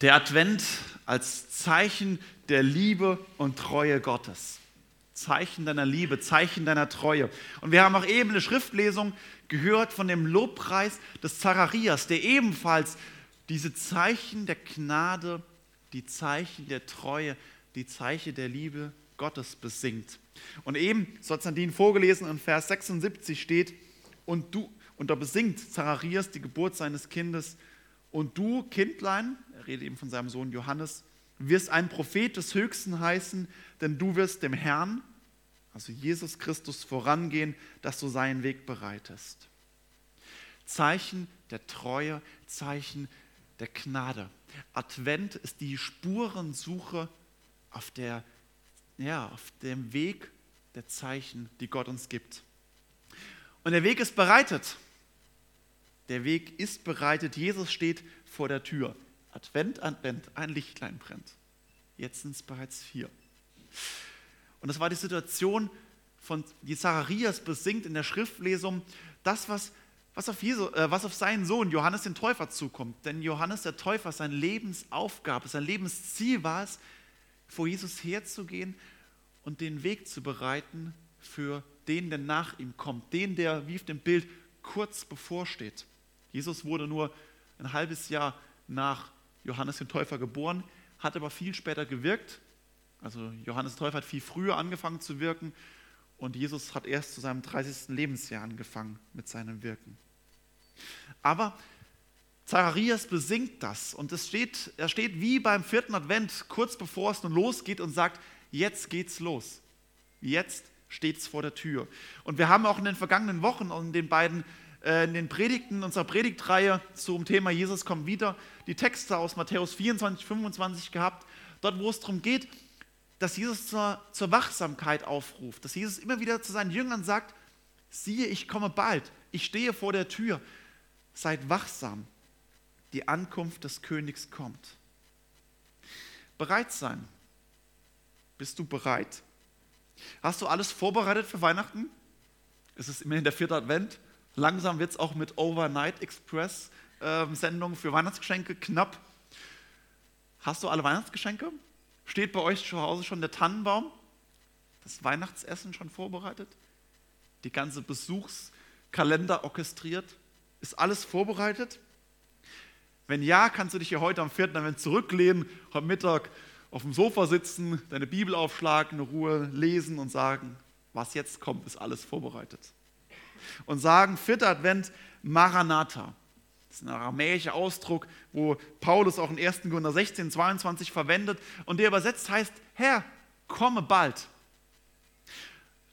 Der Advent als Zeichen der Liebe und Treue Gottes. Zeichen deiner Liebe, Zeichen deiner Treue. Und wir haben auch eben eine Schriftlesung gehört von dem Lobpreis des Zacharias, der ebenfalls diese Zeichen der Gnade, die Zeichen der Treue, die Zeichen der Liebe Gottes besingt. Und eben, so hat Sandin vorgelesen, in Vers 76 steht, und du, und da besingt Zacharias die Geburt seines Kindes, und du, Kindlein, er redet eben von seinem Sohn Johannes, wirst ein Prophet des Höchsten heißen, denn du wirst dem Herrn, also Jesus Christus, vorangehen, dass du seinen Weg bereitest. Zeichen der Treue, Zeichen der Gnade. Advent ist die Spurensuche auf, der, ja, auf dem Weg der Zeichen, die Gott uns gibt. Und der Weg ist bereitet. Der Weg ist bereitet. Jesus steht vor der Tür. Advent, Advent, ein Lichtlein brennt. Jetzt sind es bereits vier. Und das war die Situation, von, die Zacharias besingt in der Schriftlesung, das, was, was, auf Jesu, äh, was auf seinen Sohn Johannes den Täufer zukommt. Denn Johannes der Täufer, sein Lebensaufgabe, sein Lebensziel war es, vor Jesus herzugehen und den Weg zu bereiten für den, der nach ihm kommt, den, der wie auf dem Bild kurz bevorsteht. Jesus wurde nur ein halbes Jahr nach Johannes den Täufer geboren, hat aber viel später gewirkt. Also Johannes der Täufer hat viel früher angefangen zu wirken und Jesus hat erst zu seinem 30. Lebensjahr angefangen mit seinem Wirken. Aber Zacharias besingt das und es steht, er steht wie beim vierten Advent, kurz bevor es nun losgeht und sagt, jetzt geht's los. Jetzt steht es vor der Tür. Und wir haben auch in den vergangenen Wochen und in den beiden in den Predigten unserer Predigtreihe zum Thema Jesus kommt wieder die Texte aus Matthäus 24, 25 gehabt, dort wo es darum geht, dass Jesus zur, zur Wachsamkeit aufruft, dass Jesus immer wieder zu seinen Jüngern sagt, siehe, ich komme bald, ich stehe vor der Tür, seid wachsam, die Ankunft des Königs kommt. Bereit sein. Bist du bereit? Hast du alles vorbereitet für Weihnachten? Es ist immerhin der vierte Advent. Langsam wird es auch mit Overnight Express äh, Sendungen für Weihnachtsgeschenke knapp. Hast du alle Weihnachtsgeschenke? Steht bei euch zu Hause schon der Tannenbaum? Das Weihnachtsessen schon vorbereitet? Die ganze Besuchskalender orchestriert? Ist alles vorbereitet? Wenn ja, kannst du dich hier heute am vierten Advent zurücklehnen, am Mittag auf dem Sofa sitzen, deine Bibel aufschlagen, in Ruhe lesen und sagen, was jetzt kommt, ist alles vorbereitet und sagen, vierter Advent, Maranatha. Das ist ein aramäischer Ausdruck, wo Paulus auch in 1. Korinther 16, 22 verwendet und der übersetzt heißt, Herr, komme bald.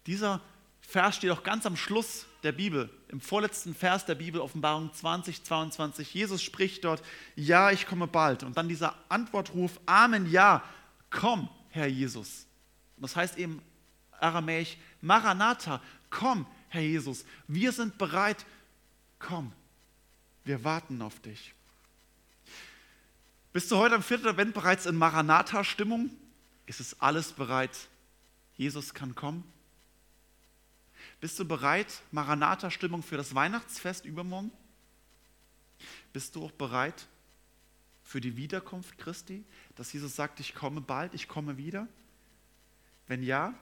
Dieser Vers steht auch ganz am Schluss der Bibel, im vorletzten Vers der Bibel, Offenbarung 20, 22. Jesus spricht dort, ja, ich komme bald. Und dann dieser Antwortruf, Amen, ja, komm, Herr Jesus. Und das heißt eben aramäisch, Maranatha, komm, Herr Jesus, wir sind bereit, komm, wir warten auf dich. Bist du heute am vierten Advent bereits in Maranatha-Stimmung? Ist es alles bereit? Jesus kann kommen? Bist du bereit, Maranatha-Stimmung für das Weihnachtsfest übermorgen? Bist du auch bereit für die Wiederkunft Christi, dass Jesus sagt, ich komme bald, ich komme wieder? Wenn ja,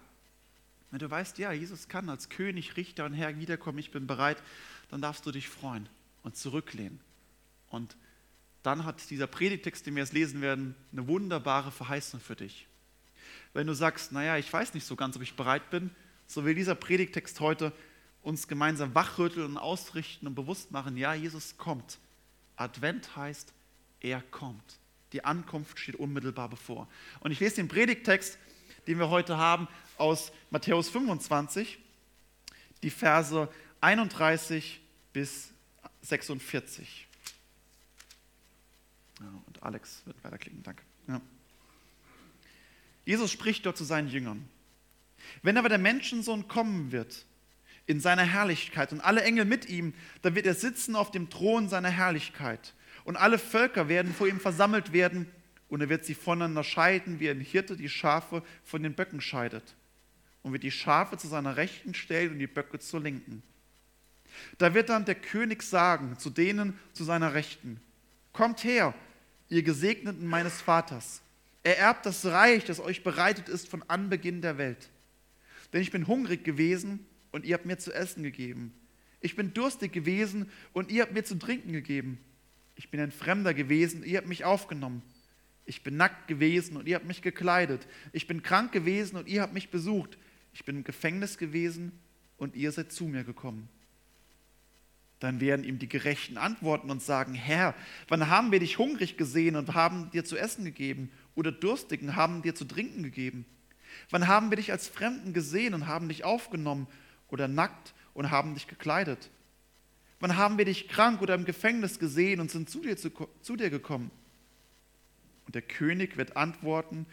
wenn du weißt, ja, Jesus kann als König, Richter und Herr wiederkommen, ich bin bereit, dann darfst du dich freuen und zurücklehnen. Und dann hat dieser Predigtext, den wir jetzt lesen werden, eine wunderbare Verheißung für dich. Wenn du sagst, naja, ich weiß nicht so ganz, ob ich bereit bin, so will dieser Predigtext heute uns gemeinsam wachrütteln und ausrichten und bewusst machen, ja, Jesus kommt. Advent heißt, er kommt. Die Ankunft steht unmittelbar bevor. Und ich lese den Predigtext, den wir heute haben, aus Matthäus 25, die Verse 31 bis 46. Ja, und Alex wird weiterklicken, danke. Ja. Jesus spricht dort zu seinen Jüngern. Wenn aber der Menschensohn kommen wird, in seiner Herrlichkeit und alle Engel mit ihm, dann wird er sitzen auf dem Thron seiner Herrlichkeit. Und alle Völker werden vor ihm versammelt werden und er wird sie voneinander scheiden, wie ein Hirte die Schafe von den Böcken scheidet und wird die Schafe zu seiner Rechten stellen und die Böcke zur Linken. Da wird dann der König sagen zu denen zu seiner Rechten, kommt her, ihr Gesegneten meines Vaters. Ererbt das Reich, das euch bereitet ist von Anbeginn der Welt. Denn ich bin hungrig gewesen und ihr habt mir zu essen gegeben. Ich bin durstig gewesen und ihr habt mir zu trinken gegeben. Ich bin ein Fremder gewesen, ihr habt mich aufgenommen. Ich bin nackt gewesen und ihr habt mich gekleidet. Ich bin krank gewesen und ihr habt mich besucht. Ich bin im Gefängnis gewesen und ihr seid zu mir gekommen. Dann werden ihm die Gerechten antworten und sagen, Herr, wann haben wir dich hungrig gesehen und haben dir zu essen gegeben oder durstigen haben dir zu trinken gegeben? Wann haben wir dich als Fremden gesehen und haben dich aufgenommen oder nackt und haben dich gekleidet? Wann haben wir dich krank oder im Gefängnis gesehen und sind zu dir, zu, zu dir gekommen? Und der König wird antworten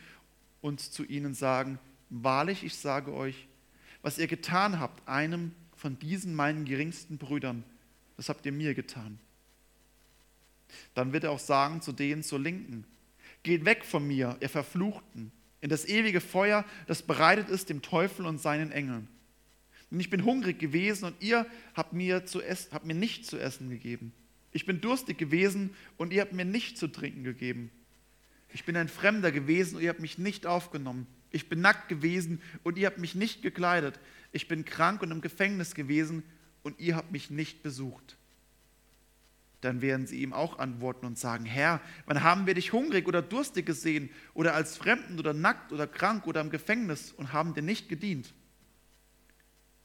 und zu ihnen sagen, wahrlich, ich sage euch, was ihr getan habt, einem von diesen meinen geringsten Brüdern, das habt ihr mir getan. Dann wird er auch sagen zu denen zur Linken, geht weg von mir, ihr Verfluchten, in das ewige Feuer, das bereitet ist dem Teufel und seinen Engeln. Denn ich bin hungrig gewesen und ihr habt mir, zu essen, habt mir nicht zu essen gegeben. Ich bin durstig gewesen und ihr habt mir nicht zu trinken gegeben. Ich bin ein Fremder gewesen und ihr habt mich nicht aufgenommen. Ich bin nackt gewesen und ihr habt mich nicht gekleidet. Ich bin krank und im Gefängnis gewesen und ihr habt mich nicht besucht. Dann werden sie ihm auch antworten und sagen, Herr, wann haben wir dich hungrig oder durstig gesehen oder als Fremden oder nackt oder krank oder im Gefängnis und haben dir nicht gedient?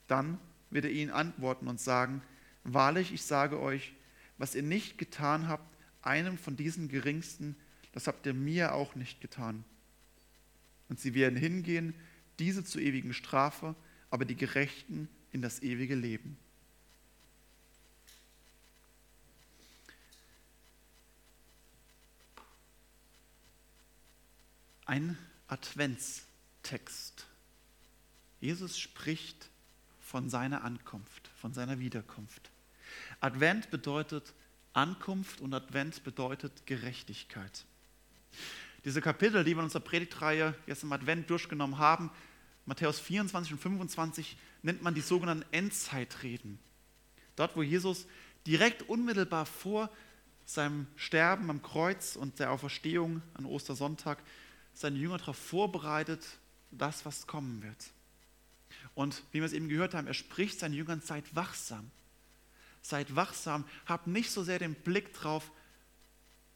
Dann wird er ihnen antworten und sagen, wahrlich, ich sage euch, was ihr nicht getan habt, einem von diesen Geringsten, das habt ihr mir auch nicht getan. Und sie werden hingehen, diese zur ewigen Strafe, aber die Gerechten in das ewige Leben. Ein Adventstext. Jesus spricht von seiner Ankunft, von seiner Wiederkunft. Advent bedeutet Ankunft und Advent bedeutet Gerechtigkeit. Diese Kapitel, die wir in unserer Predigtreihe jetzt im Advent durchgenommen haben, Matthäus 24 und 25, nennt man die sogenannten Endzeitreden. Dort, wo Jesus direkt unmittelbar vor seinem Sterben am Kreuz und der Auferstehung an Ostersonntag seine Jünger darauf vorbereitet, das, was kommen wird. Und wie wir es eben gehört haben, er spricht seinen Jüngern, seid wachsam. Seid wachsam, habt nicht so sehr den Blick drauf,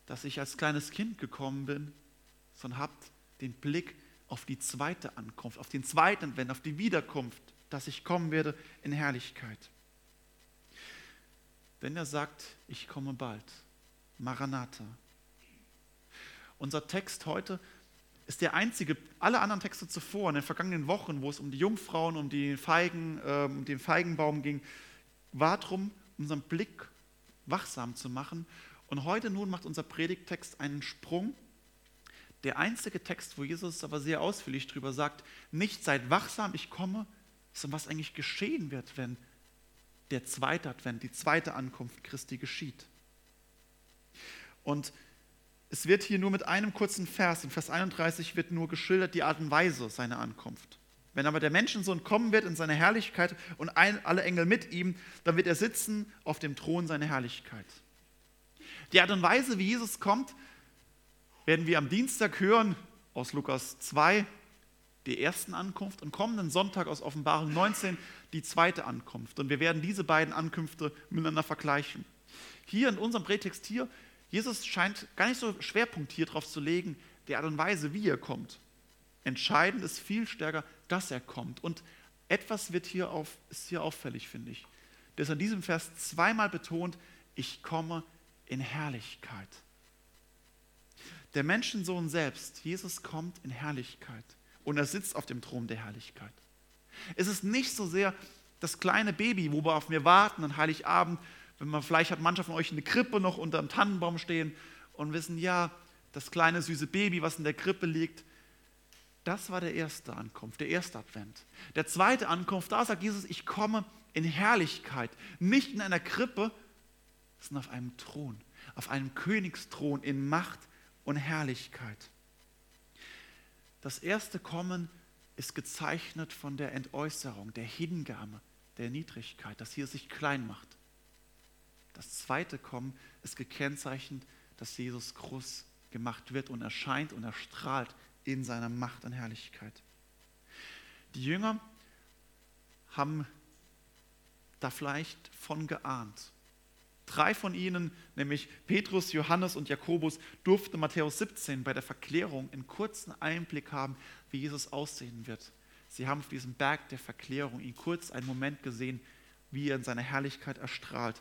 dass ich als kleines Kind gekommen bin, sondern habt den Blick auf die zweite Ankunft, auf den zweiten Advent, auf die Wiederkunft, dass ich kommen werde in Herrlichkeit. Denn er sagt, ich komme bald. Maranatha. Unser Text heute ist der einzige, alle anderen Texte zuvor, in den vergangenen Wochen, wo es um die Jungfrauen, um die Feigen, äh, um den Feigenbaum ging, war darum, unseren Blick wachsam zu machen. Und heute nun macht unser Predigttext einen Sprung der einzige Text, wo Jesus aber sehr ausführlich darüber sagt, nicht seid wachsam, ich komme, sondern was eigentlich geschehen wird, wenn der zweite Advent, die zweite Ankunft Christi geschieht. Und es wird hier nur mit einem kurzen Vers, in Vers 31 wird nur geschildert die Art und Weise seiner Ankunft. Wenn aber der Menschensohn kommen wird in seine Herrlichkeit und ein, alle Engel mit ihm, dann wird er sitzen auf dem Thron seiner Herrlichkeit. Die Art und Weise, wie Jesus kommt, werden wir am Dienstag hören aus Lukas 2 die ersten Ankunft und kommenden Sonntag aus Offenbarung 19 die zweite Ankunft. Und wir werden diese beiden Ankünfte miteinander vergleichen. Hier in unserem Prätext hier, Jesus scheint gar nicht so Schwerpunkt hier drauf zu legen, die Art und Weise, wie er kommt. Entscheidend ist viel stärker, dass er kommt. Und etwas wird hier auf, ist hier auffällig, finde ich. Das an diesem Vers zweimal betont, ich komme in Herrlichkeit. Der Menschensohn selbst, Jesus kommt in Herrlichkeit und er sitzt auf dem Thron der Herrlichkeit. Es ist nicht so sehr das kleine Baby, wo wir auf mir warten an Heiligabend, wenn man vielleicht hat mancher von euch eine Krippe noch unter dem Tannenbaum stehen und wissen, ja, das kleine süße Baby, was in der Krippe liegt, das war der erste Ankunft, der erste Advent. Der zweite Ankunft, da sagt Jesus, ich komme in Herrlichkeit, nicht in einer Krippe, sondern auf einem Thron, auf einem Königsthron in Macht und Herrlichkeit. Das erste Kommen ist gezeichnet von der Entäußerung, der Hingabe, der Niedrigkeit, dass hier sich klein macht. Das zweite Kommen ist gekennzeichnet, dass Jesus groß gemacht wird und erscheint und erstrahlt in seiner Macht und Herrlichkeit. Die Jünger haben da vielleicht von geahnt. Drei von ihnen, nämlich Petrus, Johannes und Jakobus, durften Matthäus 17 bei der Verklärung einen kurzen Einblick haben, wie Jesus aussehen wird. Sie haben auf diesem Berg der Verklärung ihn kurz einen Moment gesehen, wie er in seiner Herrlichkeit erstrahlt.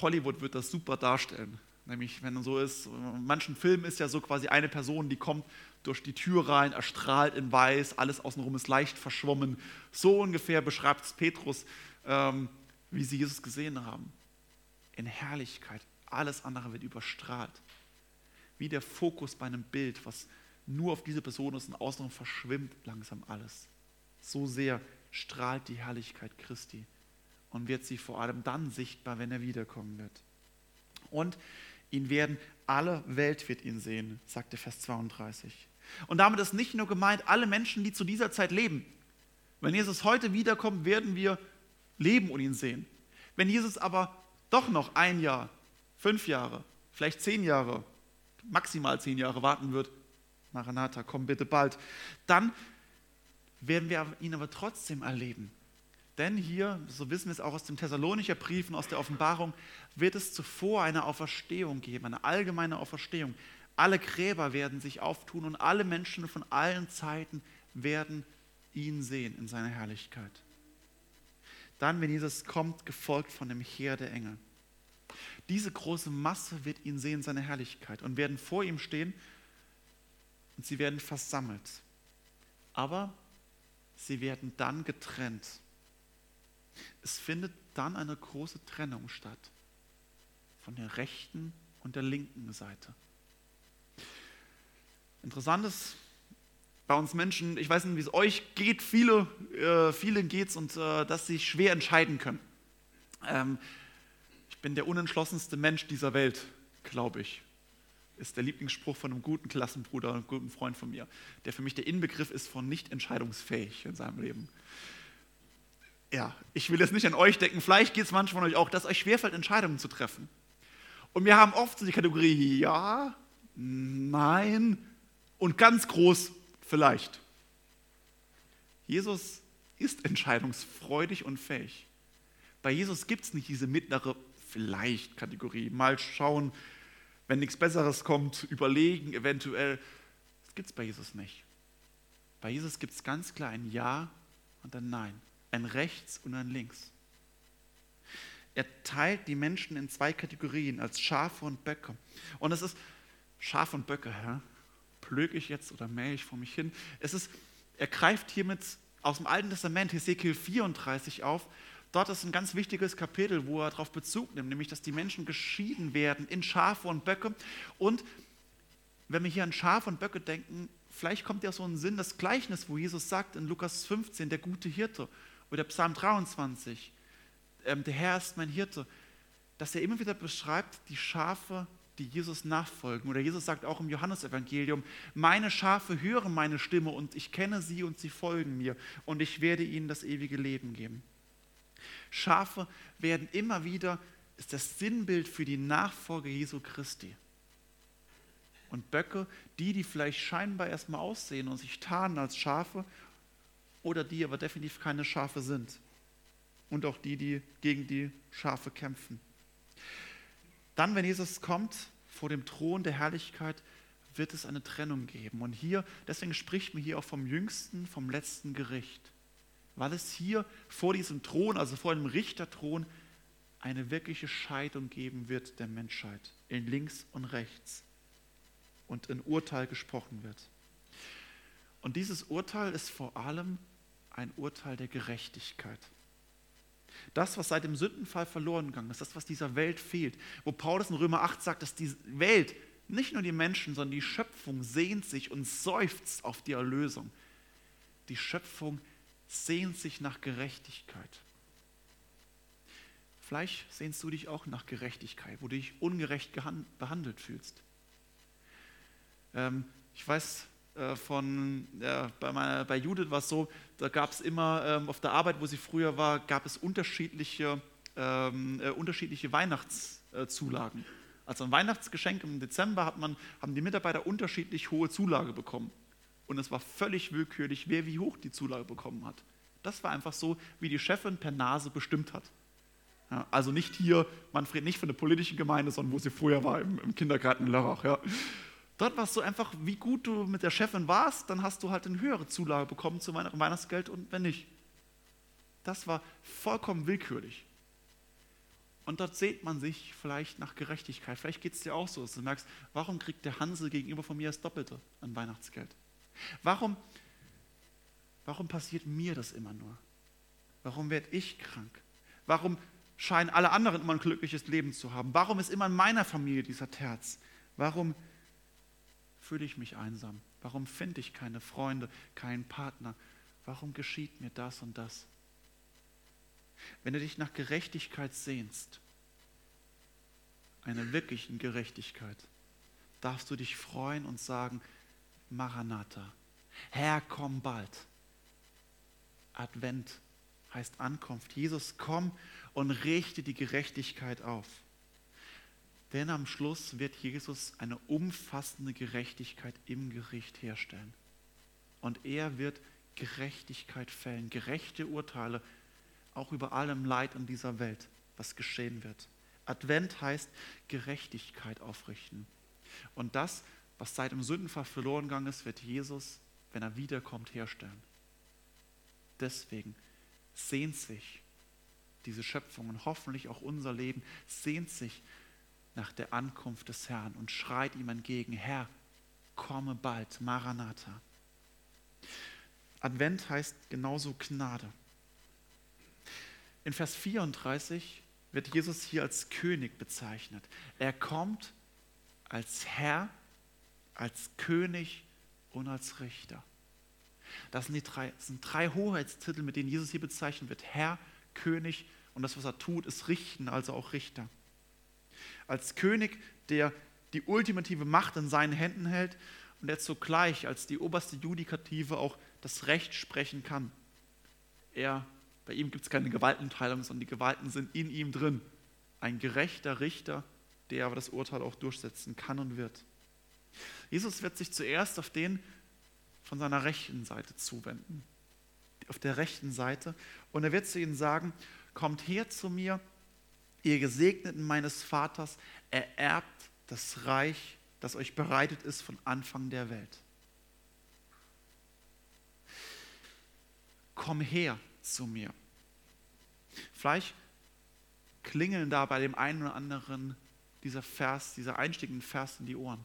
Hollywood wird das super darstellen. Nämlich, wenn so ist, in manchen Filmen ist ja so quasi eine Person, die kommt durch die Tür rein, erstrahlt in weiß, alles außenrum ist leicht verschwommen. So ungefähr beschreibt es Petrus, ähm, wie sie Jesus gesehen haben. In Herrlichkeit. Alles andere wird überstrahlt. Wie der Fokus bei einem Bild, was nur auf diese Person ist und außenrum verschwimmt langsam alles. So sehr strahlt die Herrlichkeit Christi und wird sie vor allem dann sichtbar, wenn er wiederkommen wird. Und ihn werden, alle Welt wird ihn sehen, sagte Vers 32. Und damit ist nicht nur gemeint, alle Menschen, die zu dieser Zeit leben. Wenn Jesus heute wiederkommt, werden wir leben und ihn sehen. Wenn Jesus aber doch noch ein Jahr, fünf Jahre, vielleicht zehn Jahre, maximal zehn Jahre warten wird, Maranatha, komm bitte bald, dann werden wir ihn aber trotzdem erleben. Denn hier, so wissen wir es auch aus dem Thessalonicher Brief und aus der Offenbarung, wird es zuvor eine Auferstehung geben, eine allgemeine Auferstehung. Alle Gräber werden sich auftun und alle Menschen von allen Zeiten werden ihn sehen in seiner Herrlichkeit. Dann, wenn Jesus kommt, gefolgt von dem Heer der Engel. Diese große Masse wird ihn sehen in seiner Herrlichkeit und werden vor ihm stehen und sie werden versammelt. Aber sie werden dann getrennt. Es findet dann eine große Trennung statt von der rechten und der linken Seite. Interessant ist bei uns Menschen, ich weiß nicht, wie es euch geht, viele, äh, vielen geht es und äh, dass sie schwer entscheiden können. Ähm, ich bin der unentschlossenste Mensch dieser Welt, glaube ich ist der Lieblingsspruch von einem guten Klassenbruder, einem guten Freund von mir, der für mich der Inbegriff ist von nicht entscheidungsfähig in seinem Leben. Ja, ich will jetzt nicht an euch denken, vielleicht geht es manchen von euch auch, dass euch schwerfällt, Entscheidungen zu treffen. Und wir haben oft so die Kategorie ja, nein und ganz groß vielleicht. Jesus ist entscheidungsfreudig und fähig. Bei Jesus gibt es nicht diese mittlere Vielleicht-Kategorie. Mal schauen, wenn nichts Besseres kommt, überlegen, eventuell. Das gibt es bei Jesus nicht. Bei Jesus gibt es ganz klar ein Ja und ein Nein, ein Rechts und ein Links. Er teilt die Menschen in zwei Kategorien, als Schafe und Böcke. Und es ist Schaf und Böcke, ja? Plöge ich jetzt oder mähe ich vor mich hin? Es ist, er greift hiermit aus dem Alten Testament, Hesekiel 34 auf Dort ist ein ganz wichtiges Kapitel, wo er darauf Bezug nimmt, nämlich dass die Menschen geschieden werden in Schafe und Böcke. Und wenn wir hier an Schafe und Böcke denken, vielleicht kommt ja so ein Sinn, das Gleichnis, wo Jesus sagt in Lukas 15, der gute Hirte, oder Psalm 23, ähm, der Herr ist mein Hirte, dass er immer wieder beschreibt, die Schafe, die Jesus nachfolgen. Oder Jesus sagt auch im Johannesevangelium, meine Schafe hören meine Stimme und ich kenne sie und sie folgen mir und ich werde ihnen das ewige Leben geben. Schafe werden immer wieder, ist das Sinnbild für die Nachfolge Jesu Christi. Und Böcke, die, die vielleicht scheinbar erstmal aussehen und sich tarnen als Schafe, oder die aber definitiv keine Schafe sind. Und auch die, die gegen die Schafe kämpfen. Dann, wenn Jesus kommt vor dem Thron der Herrlichkeit, wird es eine Trennung geben. Und hier, deswegen spricht man hier auch vom jüngsten, vom letzten Gericht weil es hier vor diesem Thron, also vor dem Richterthron, eine wirkliche Scheidung geben wird der Menschheit in links und rechts und ein Urteil gesprochen wird. Und dieses Urteil ist vor allem ein Urteil der Gerechtigkeit. Das, was seit dem Sündenfall verloren gegangen ist, das, was dieser Welt fehlt, wo Paulus in Römer 8 sagt, dass die Welt, nicht nur die Menschen, sondern die Schöpfung sehnt sich und seufzt auf die Erlösung. Die Schöpfung sehnt sich nach Gerechtigkeit. Vielleicht sehnst du dich auch nach Gerechtigkeit, wo du dich ungerecht behandelt fühlst. Ähm, ich weiß von, äh, bei, meiner, bei Judith war es so, da gab es immer ähm, auf der Arbeit, wo sie früher war, gab es unterschiedliche, ähm, äh, unterschiedliche Weihnachtszulagen. Also ein Weihnachtsgeschenk im Dezember hat man, haben die Mitarbeiter unterschiedlich hohe Zulage bekommen. Und es war völlig willkürlich, wer wie hoch die Zulage bekommen hat. Das war einfach so, wie die Chefin per Nase bestimmt hat. Ja, also nicht hier, Manfred, nicht von der politischen Gemeinde, sondern wo sie vorher war, im, im Kindergarten in Lörrach. Ja. Dort war es so einfach, wie gut du mit der Chefin warst, dann hast du halt eine höhere Zulage bekommen zu Weihnachtsgeld und wenn nicht. Das war vollkommen willkürlich. Und dort sehnt man sich vielleicht nach Gerechtigkeit. Vielleicht geht es dir auch so, dass du merkst, warum kriegt der Hansel gegenüber von mir das Doppelte an Weihnachtsgeld? Warum, warum passiert mir das immer nur? Warum werde ich krank? Warum scheinen alle anderen immer ein glückliches Leben zu haben? Warum ist immer in meiner Familie dieser Terz? Warum fühle ich mich einsam? Warum finde ich keine Freunde, keinen Partner? Warum geschieht mir das und das? Wenn du dich nach Gerechtigkeit sehnst, einer wirklichen Gerechtigkeit, darfst du dich freuen und sagen, Maranatha, Herr, komm bald. Advent heißt Ankunft. Jesus, komm und richte die Gerechtigkeit auf. Denn am Schluss wird Jesus eine umfassende Gerechtigkeit im Gericht herstellen. Und er wird Gerechtigkeit fällen, gerechte Urteile auch über allem Leid in dieser Welt, was geschehen wird. Advent heißt Gerechtigkeit aufrichten. Und das, was seit dem Sündenfall verloren gegangen ist, wird Jesus, wenn er wiederkommt, herstellen. Deswegen sehnt sich diese Schöpfung und hoffentlich auch unser Leben, sehnt sich nach der Ankunft des Herrn und schreit ihm entgegen, Herr, komme bald, Maranatha. Advent heißt genauso Gnade. In Vers 34 wird Jesus hier als König bezeichnet. Er kommt als Herr, als König und als Richter. Das sind, die drei, das sind drei Hoheitstitel, mit denen Jesus hier bezeichnet wird. Herr, König und das, was er tut, ist richten, also auch Richter. Als König, der die ultimative Macht in seinen Händen hält und der zugleich als die oberste Judikative auch das Recht sprechen kann. Er bei ihm gibt es keine Gewaltenteilung, sondern die Gewalten sind in ihm drin. Ein gerechter Richter, der aber das Urteil auch durchsetzen kann und wird. Jesus wird sich zuerst auf den von seiner rechten Seite zuwenden. Auf der rechten Seite. Und er wird zu ihnen sagen, kommt her zu mir, ihr Gesegneten meines Vaters, ererbt das Reich, das euch bereitet ist von Anfang der Welt. Komm her, zu mir. Vielleicht klingeln da bei dem einen oder anderen dieser Vers, dieser einstiegende Vers in die Ohren.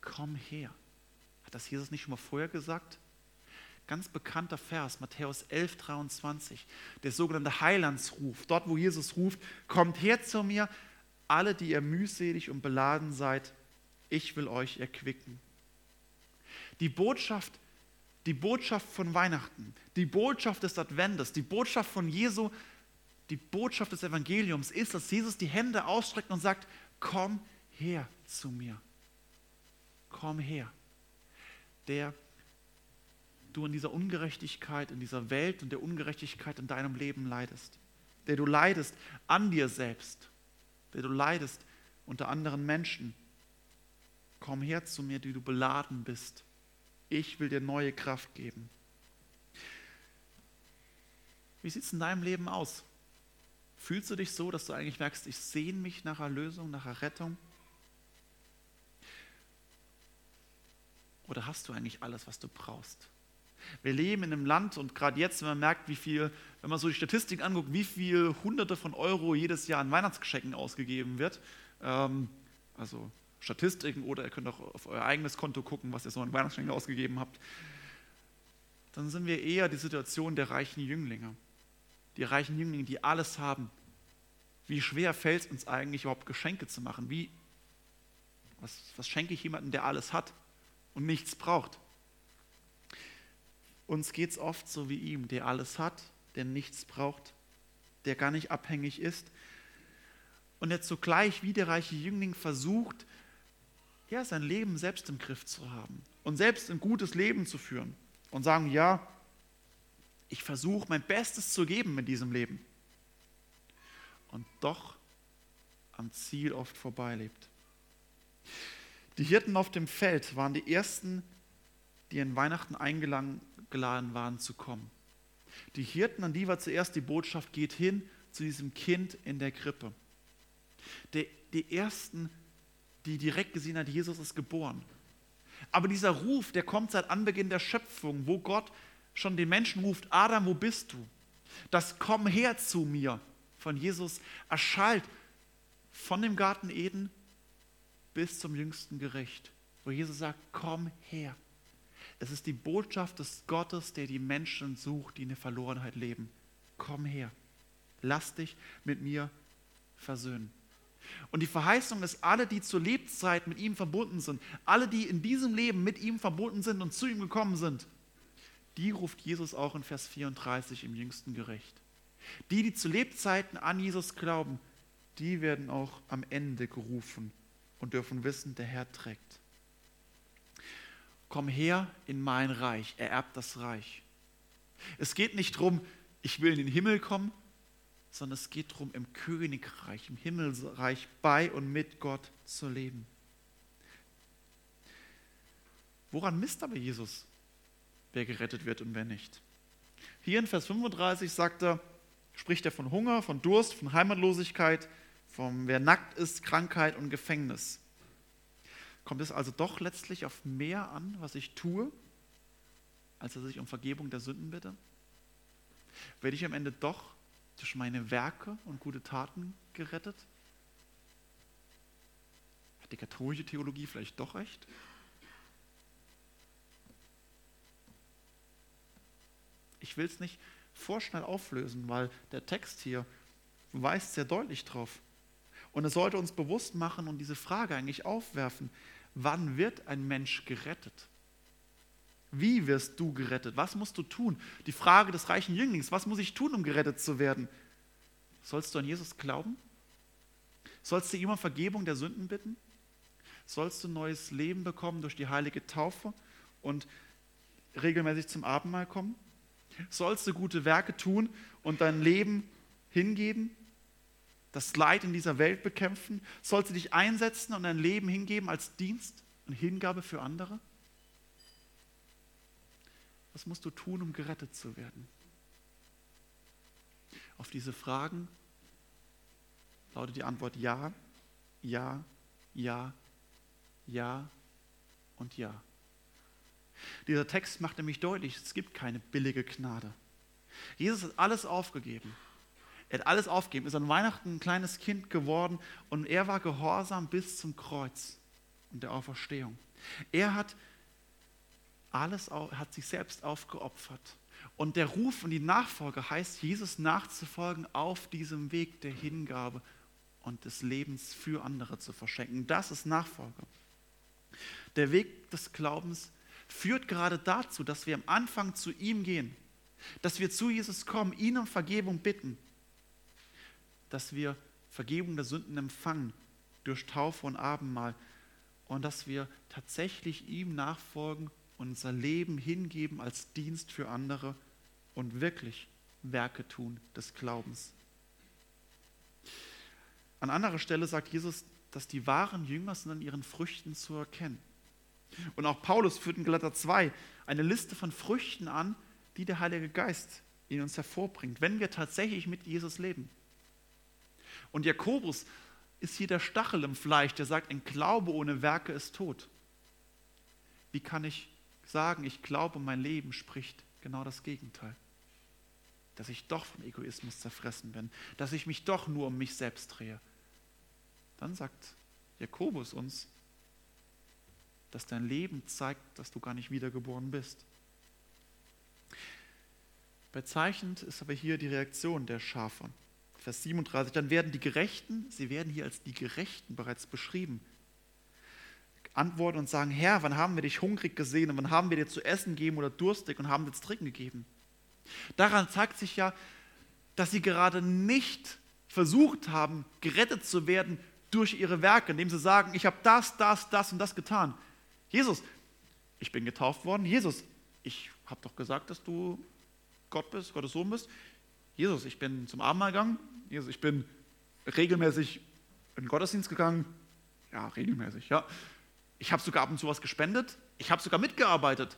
Komm her. Hat das Jesus nicht schon mal vorher gesagt? Ganz bekannter Vers, Matthäus 11, 23, der sogenannte Heilandsruf. Dort, wo Jesus ruft, kommt her zu mir, alle, die ihr mühselig und beladen seid, ich will euch erquicken. Die Botschaft die Botschaft von Weihnachten, die Botschaft des Adventes, die Botschaft von Jesu, die Botschaft des Evangeliums ist, dass Jesus die Hände ausstreckt und sagt, komm her zu mir. Komm her. Der du in dieser Ungerechtigkeit, in dieser Welt und der Ungerechtigkeit in deinem Leben leidest. Der du leidest an dir selbst. Der du leidest unter anderen Menschen. Komm her zu mir, die du beladen bist ich will dir neue Kraft geben. Wie sieht es in deinem Leben aus? Fühlst du dich so, dass du eigentlich merkst, ich sehne mich nach Erlösung, nach Errettung? Oder hast du eigentlich alles, was du brauchst? Wir leben in einem Land und gerade jetzt, wenn man merkt, wie viel, wenn man so die Statistik anguckt, wie viel Hunderte von Euro jedes Jahr an Weihnachtsgeschenken ausgegeben wird, ähm, also Statistiken oder ihr könnt auch auf euer eigenes Konto gucken, was ihr so an Weihnachtsgeschenken ausgegeben habt, dann sind wir eher die Situation der reichen Jünglinge. Die reichen Jünglinge, die alles haben. Wie schwer fällt es uns eigentlich überhaupt Geschenke zu machen? Wie, was, was schenke ich jemandem, der alles hat und nichts braucht? Uns geht es oft so wie ihm, der alles hat, der nichts braucht, der gar nicht abhängig ist und der zugleich wie der reiche Jüngling versucht, ja, sein Leben selbst im Griff zu haben und selbst ein gutes Leben zu führen und sagen, ja, ich versuche mein Bestes zu geben in diesem Leben und doch am Ziel oft vorbeilebt. Die Hirten auf dem Feld waren die ersten, die in Weihnachten eingeladen waren zu kommen. Die Hirten, an die war zuerst die Botschaft, geht hin zu diesem Kind in der Krippe. Die, die ersten, die direkt gesehen hat, Jesus ist geboren. Aber dieser Ruf, der kommt seit Anbeginn der Schöpfung, wo Gott schon den Menschen ruft, Adam, wo bist du? Das Komm her zu mir von Jesus erschallt von dem Garten Eden bis zum jüngsten Gericht, wo Jesus sagt, komm her. Es ist die Botschaft des Gottes, der die Menschen sucht, die in der Verlorenheit leben. Komm her. Lass dich mit mir versöhnen. Und die Verheißung ist, alle, die zur Lebzeit mit ihm verbunden sind, alle, die in diesem Leben mit ihm verbunden sind und zu ihm gekommen sind, die ruft Jesus auch in Vers 34 im jüngsten Gericht. Die, die zu Lebzeiten an Jesus glauben, die werden auch am Ende gerufen und dürfen wissen, der Herr trägt. Komm her in mein Reich, ererbt das Reich. Es geht nicht darum, ich will in den Himmel kommen, sondern es geht darum, im Königreich, im Himmelreich bei und mit Gott zu leben. Woran misst aber Jesus, wer gerettet wird und wer nicht? Hier in Vers 35 sagt er, spricht er von Hunger, von Durst, von Heimatlosigkeit, von wer nackt ist, Krankheit und Gefängnis. Kommt es also doch letztlich auf mehr an, was ich tue, als dass ich um Vergebung der Sünden bitte? Werde ich am Ende doch durch meine Werke und gute Taten gerettet? Hat die katholische Theologie vielleicht doch recht? Ich will es nicht vorschnell auflösen, weil der Text hier weist sehr deutlich drauf. Und es sollte uns bewusst machen und diese Frage eigentlich aufwerfen, wann wird ein Mensch gerettet? Wie wirst du gerettet? Was musst du tun? Die Frage des reichen Jünglings, was muss ich tun, um gerettet zu werden? Sollst du an Jesus glauben? Sollst du ihm um Vergebung der Sünden bitten? Sollst du neues Leben bekommen durch die heilige Taufe und regelmäßig zum Abendmahl kommen? Sollst du gute Werke tun und dein Leben hingeben? Das Leid in dieser Welt bekämpfen? Sollst du dich einsetzen und dein Leben hingeben als Dienst und Hingabe für andere? Was musst du tun, um gerettet zu werden? Auf diese Fragen lautet die Antwort ja, ja, ja, ja und ja. Dieser Text macht nämlich deutlich, es gibt keine billige Gnade. Jesus hat alles aufgegeben. Er hat alles aufgegeben, ist an Weihnachten ein kleines Kind geworden und er war gehorsam bis zum Kreuz und der Auferstehung. Er hat alles hat sich selbst aufgeopfert. Und der Ruf und die Nachfolge heißt, Jesus nachzufolgen auf diesem Weg der Hingabe und des Lebens für andere zu verschenken. Das ist Nachfolge. Der Weg des Glaubens führt gerade dazu, dass wir am Anfang zu ihm gehen, dass wir zu Jesus kommen, ihn um Vergebung bitten, dass wir Vergebung der Sünden empfangen durch Taufe und Abendmahl und dass wir tatsächlich ihm nachfolgen unser Leben hingeben als Dienst für andere und wirklich Werke tun des Glaubens. An anderer Stelle sagt Jesus, dass die wahren Jünger sind an ihren Früchten zu erkennen. Und auch Paulus führt in Galater 2 eine Liste von Früchten an, die der Heilige Geist in uns hervorbringt, wenn wir tatsächlich mit Jesus leben. Und Jakobus ist hier der Stachel im Fleisch, der sagt, ein Glaube ohne Werke ist tot. Wie kann ich sagen, ich glaube, mein Leben spricht genau das Gegenteil. Dass ich doch vom Egoismus zerfressen bin, dass ich mich doch nur um mich selbst drehe. Dann sagt Jakobus uns, dass dein Leben zeigt, dass du gar nicht wiedergeboren bist. Bezeichnend ist aber hier die Reaktion der Schafe. Vers 37, dann werden die Gerechten, sie werden hier als die Gerechten bereits beschrieben, antworten und sagen, Herr, wann haben wir dich hungrig gesehen und wann haben wir dir zu essen gegeben oder durstig und haben dir zu trinken gegeben? Daran zeigt sich ja, dass sie gerade nicht versucht haben, gerettet zu werden durch ihre Werke, indem sie sagen, ich habe das, das, das und das getan. Jesus, ich bin getauft worden. Jesus, ich habe doch gesagt, dass du Gott bist, Gottes Sohn bist. Jesus, ich bin zum Abendmahl gegangen. Jesus, ich bin regelmäßig in den Gottesdienst gegangen. Ja, regelmäßig, ja. Ich habe sogar ab und zu was gespendet. Ich habe sogar mitgearbeitet.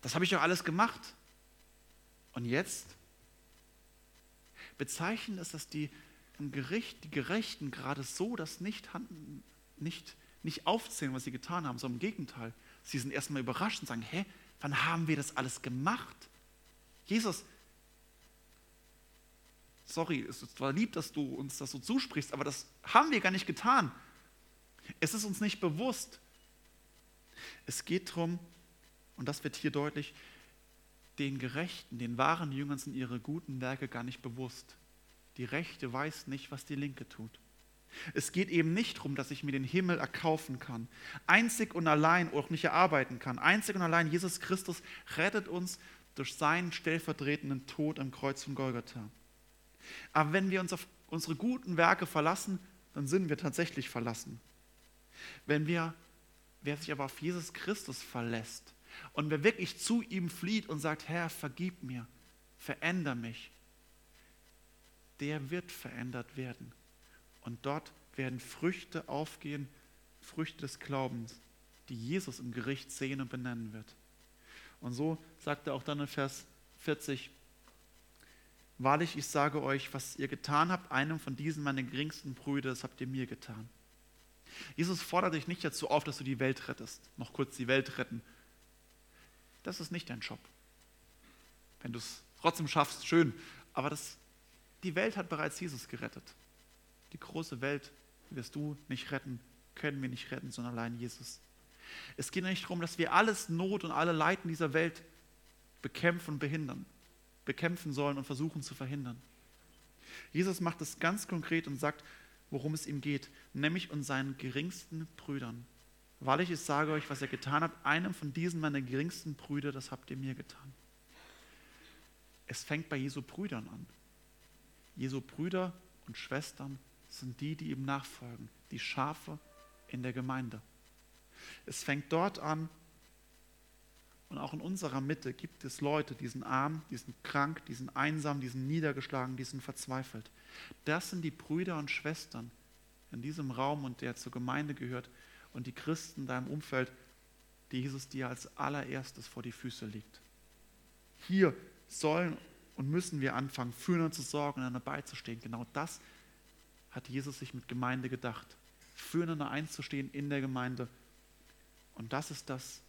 Das habe ich doch alles gemacht. Und jetzt bezeichnen es, dass die im Gericht, die Gerechten gerade so das nicht, nicht, nicht aufzählen, was sie getan haben, sondern im Gegenteil. Sie sind erstmal überrascht und sagen, hä, wann haben wir das alles gemacht? Jesus, sorry, es ist zwar lieb, dass du uns das so zusprichst, aber das haben wir gar nicht getan. Es ist uns nicht bewusst. Es geht darum, und das wird hier deutlich, den Gerechten, den wahren Jüngern sind ihre guten Werke gar nicht bewusst. Die Rechte weiß nicht, was die Linke tut. Es geht eben nicht darum, dass ich mir den Himmel erkaufen kann. Einzig und allein auch nicht erarbeiten kann. Einzig und allein Jesus Christus rettet uns durch seinen stellvertretenden Tod am Kreuz von Golgatha. Aber wenn wir uns auf unsere guten Werke verlassen, dann sind wir tatsächlich verlassen. Wenn wir, wer sich aber auf Jesus Christus verlässt und wer wirklich zu ihm flieht und sagt, Herr, vergib mir, veränder mich, der wird verändert werden. Und dort werden Früchte aufgehen, Früchte des Glaubens, die Jesus im Gericht sehen und benennen wird. Und so sagt er auch dann in Vers 40, Wahrlich, ich sage euch, was ihr getan habt, einem von diesen meinen geringsten Brüdern, das habt ihr mir getan. Jesus fordert dich nicht dazu auf, dass du die Welt rettest. Noch kurz die Welt retten. Das ist nicht dein Job. Wenn du es trotzdem schaffst, schön. Aber das, die Welt hat bereits Jesus gerettet. Die große Welt wirst du nicht retten, können wir nicht retten, sondern allein Jesus. Es geht nicht darum, dass wir alles Not und alle Leiden dieser Welt bekämpfen und behindern, bekämpfen sollen und versuchen zu verhindern. Jesus macht es ganz konkret und sagt, worum es ihm geht, nämlich um seinen geringsten Brüdern. Weil ich es sage euch, was er getan hat, einem von diesen meiner geringsten Brüder, das habt ihr mir getan. Es fängt bei Jesu Brüdern an. Jesu Brüder und Schwestern sind die, die ihm nachfolgen, die Schafe in der Gemeinde. Es fängt dort an, und auch in unserer Mitte gibt es Leute, die sind arm, die sind krank, die sind einsam, die sind niedergeschlagen, die sind verzweifelt. Das sind die Brüder und Schwestern in diesem Raum und der zur Gemeinde gehört und die Christen in deinem Umfeld, die Jesus dir als allererstes vor die Füße legt. Hier sollen und müssen wir anfangen, füreinander zu sorgen und einander beizustehen. Genau das hat Jesus sich mit Gemeinde gedacht. Füreinander einzustehen in der Gemeinde. Und das ist das,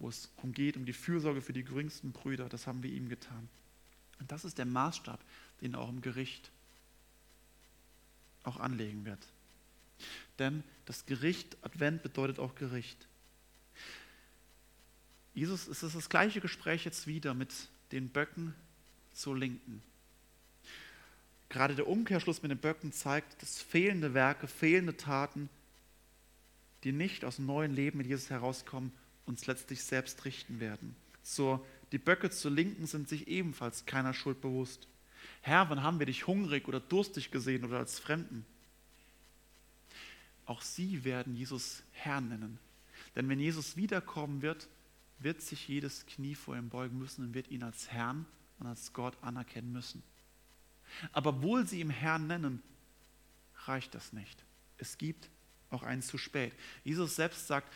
wo es darum geht, um die Fürsorge für die geringsten Brüder. Das haben wir ihm getan. Und das ist der Maßstab, den er auch im Gericht auch anlegen wird. Denn das Gericht, Advent bedeutet auch Gericht. Jesus, es ist das gleiche Gespräch jetzt wieder mit den Böcken zur Linken. Gerade der Umkehrschluss mit den Böcken zeigt, dass fehlende Werke, fehlende Taten, die nicht aus dem neuen Leben mit Jesus herauskommen, uns letztlich selbst richten werden. So, die Böcke zur Linken sind sich ebenfalls keiner Schuld bewusst. Herr, wann haben wir dich hungrig oder durstig gesehen oder als Fremden? Auch sie werden Jesus Herr nennen. Denn wenn Jesus wiederkommen wird, wird sich jedes Knie vor ihm beugen müssen und wird ihn als Herrn und als Gott anerkennen müssen. Aber obwohl sie ihn Herrn nennen, reicht das nicht. Es gibt auch einen zu spät. Jesus selbst sagt,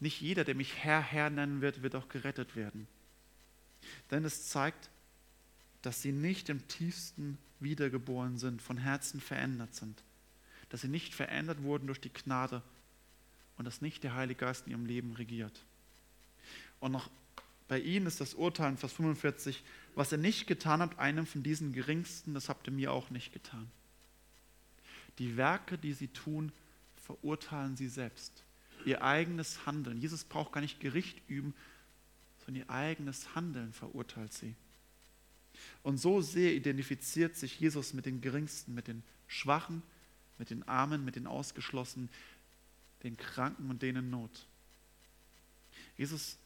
nicht jeder, der mich Herr, Herr nennen wird, wird auch gerettet werden. Denn es zeigt, dass sie nicht im tiefsten wiedergeboren sind, von Herzen verändert sind. Dass sie nicht verändert wurden durch die Gnade und dass nicht der Heilige Geist in ihrem Leben regiert. Und noch bei ihnen ist das Urteil in Vers 45, was ihr nicht getan habt, einem von diesen Geringsten, das habt ihr mir auch nicht getan. Die Werke, die sie tun, verurteilen sie selbst. Ihr eigenes Handeln. Jesus braucht gar nicht Gericht üben, sondern ihr eigenes Handeln verurteilt sie. Und so sehr identifiziert sich Jesus mit den Geringsten, mit den Schwachen, mit den Armen, mit den Ausgeschlossenen, den Kranken und denen Not. Jesus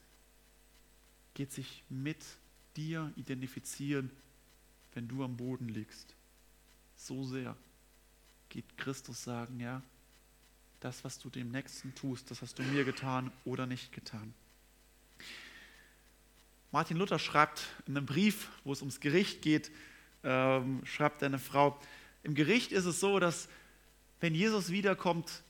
geht sich mit dir identifizieren, wenn du am Boden liegst. So sehr geht Christus sagen, ja, das, was du dem Nächsten tust, das hast du mir getan oder nicht getan. Martin Luther schreibt in einem Brief, wo es ums Gericht geht, ähm, schreibt eine Frau, im Gericht ist es so, dass wenn Jesus wiederkommt,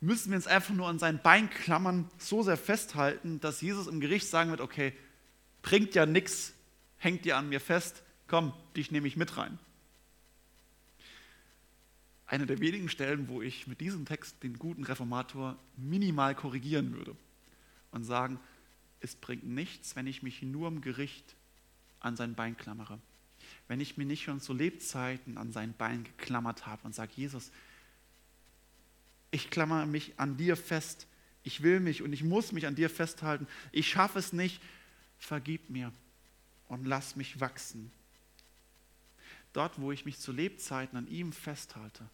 müssen wir uns einfach nur an sein Bein klammern, so sehr festhalten, dass Jesus im Gericht sagen wird, okay, bringt ja nichts, hängt ihr an mir fest, komm, dich nehme ich mit rein. Eine der wenigen Stellen, wo ich mit diesem Text den guten Reformator minimal korrigieren würde und sagen, es bringt nichts, wenn ich mich nur im Gericht an sein Bein klammere. Wenn ich mir nicht schon zu Lebzeiten an sein Bein geklammert habe und sage, Jesus, ich klammere mich an dir fest, ich will mich und ich muss mich an dir festhalten, ich schaffe es nicht, vergib mir und lass mich wachsen. Dort, wo ich mich zu Lebzeiten an ihm festhalte,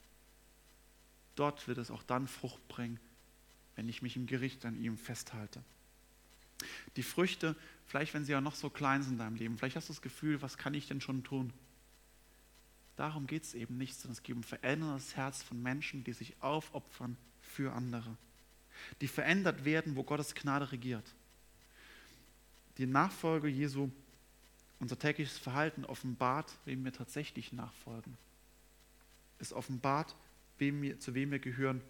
dort wird es auch dann Frucht bringen, wenn ich mich im Gericht an ihm festhalte. Die Früchte, vielleicht wenn sie ja noch so klein sind in deinem Leben, vielleicht hast du das Gefühl, was kann ich denn schon tun? Darum geht es eben nicht, sondern es geht um veränderndes Herz von Menschen, die sich aufopfern für andere, die verändert werden, wo Gottes Gnade regiert. Die Nachfolge Jesu, unser tägliches Verhalten offenbart, wem wir tatsächlich nachfolgen. Es offenbart, wem wir, zu wem wir gehören,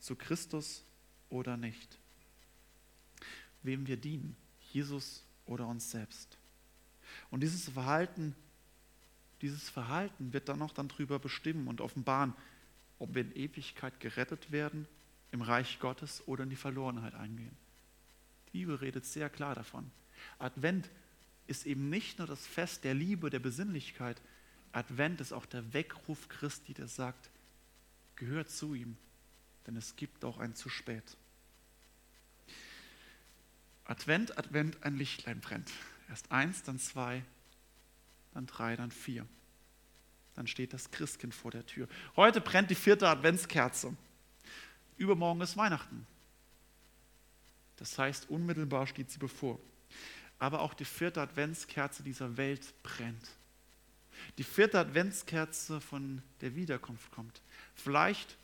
zu Christus oder nicht. Wem wir dienen, Jesus oder uns selbst. Und dieses Verhalten, dieses Verhalten wird dann auch dann darüber bestimmen und offenbaren, ob wir in Ewigkeit gerettet werden, im Reich Gottes oder in die Verlorenheit eingehen. Die Bibel redet sehr klar davon. Advent ist eben nicht nur das Fest der Liebe, der Besinnlichkeit. Advent ist auch der Weckruf Christi, der sagt, gehört zu ihm, denn es gibt auch ein zu spät. Advent, Advent, ein Lichtlein brennt. Erst eins, dann zwei, dann drei, dann vier. Dann steht das Christkind vor der Tür. Heute brennt die vierte Adventskerze. Übermorgen ist Weihnachten. Das heißt, unmittelbar steht sie bevor. Aber auch die vierte Adventskerze dieser Welt brennt. Die vierte Adventskerze von der Wiederkunft kommt. Vielleicht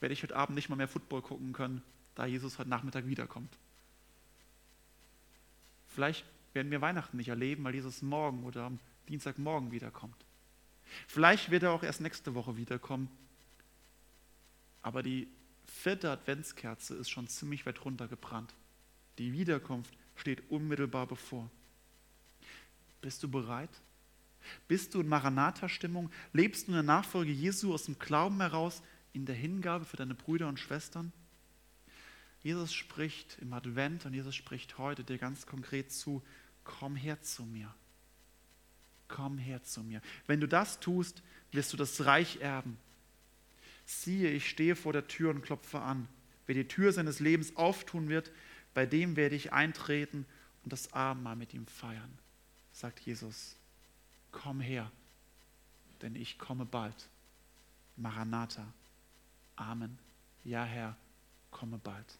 werde ich heute Abend nicht mal mehr Football gucken können, da Jesus heute Nachmittag wiederkommt. Vielleicht werden wir Weihnachten nicht erleben, weil Jesus morgen oder am Dienstagmorgen wiederkommt. Vielleicht wird er auch erst nächste Woche wiederkommen. Aber die vierte Adventskerze ist schon ziemlich weit runtergebrannt. Die Wiederkunft steht unmittelbar bevor. Bist du bereit? Bist du in Maranatha-Stimmung? Lebst du in der Nachfolge Jesu aus dem Glauben heraus, in der Hingabe für deine Brüder und Schwestern? Jesus spricht im Advent und Jesus spricht heute dir ganz konkret zu, komm her zu mir. Komm her zu mir. Wenn du das tust, wirst du das Reich erben. Siehe, ich stehe vor der Tür und klopfe an. Wer die Tür seines Lebens auftun wird, bei dem werde ich eintreten und das Abendmahl mit ihm feiern, sagt Jesus. Komm her, denn ich komme bald. Maranatha. Amen. Ja, Herr, komme bald.